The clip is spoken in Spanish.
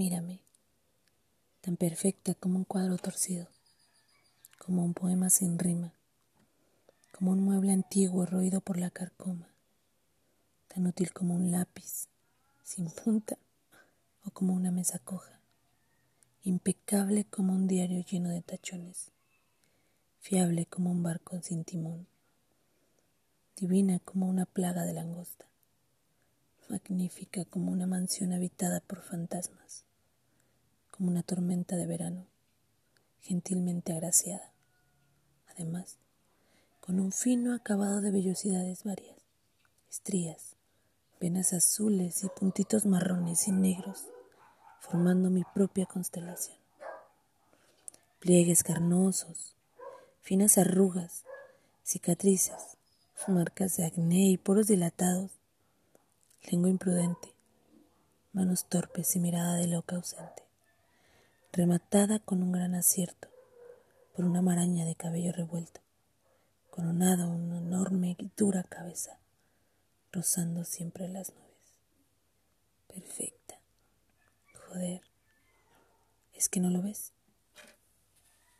Mírame, tan perfecta como un cuadro torcido, como un poema sin rima, como un mueble antiguo roído por la carcoma, tan útil como un lápiz sin punta o como una mesa coja, impecable como un diario lleno de tachones, fiable como un barco sin timón, divina como una plaga de langosta magnífica como una mansión habitada por fantasmas, como una tormenta de verano, gentilmente agraciada. Además, con un fino acabado de vellosidades varias, estrías, venas azules y puntitos marrones y negros, formando mi propia constelación. Pliegues carnosos, finas arrugas, cicatrices, marcas de acné y poros dilatados, lengua imprudente, manos torpes y mirada de loca ausente, rematada con un gran acierto por una maraña de cabello revuelto, coronada una enorme y dura cabeza, rozando siempre las nubes. Perfecta. Joder. ¿Es que no lo ves?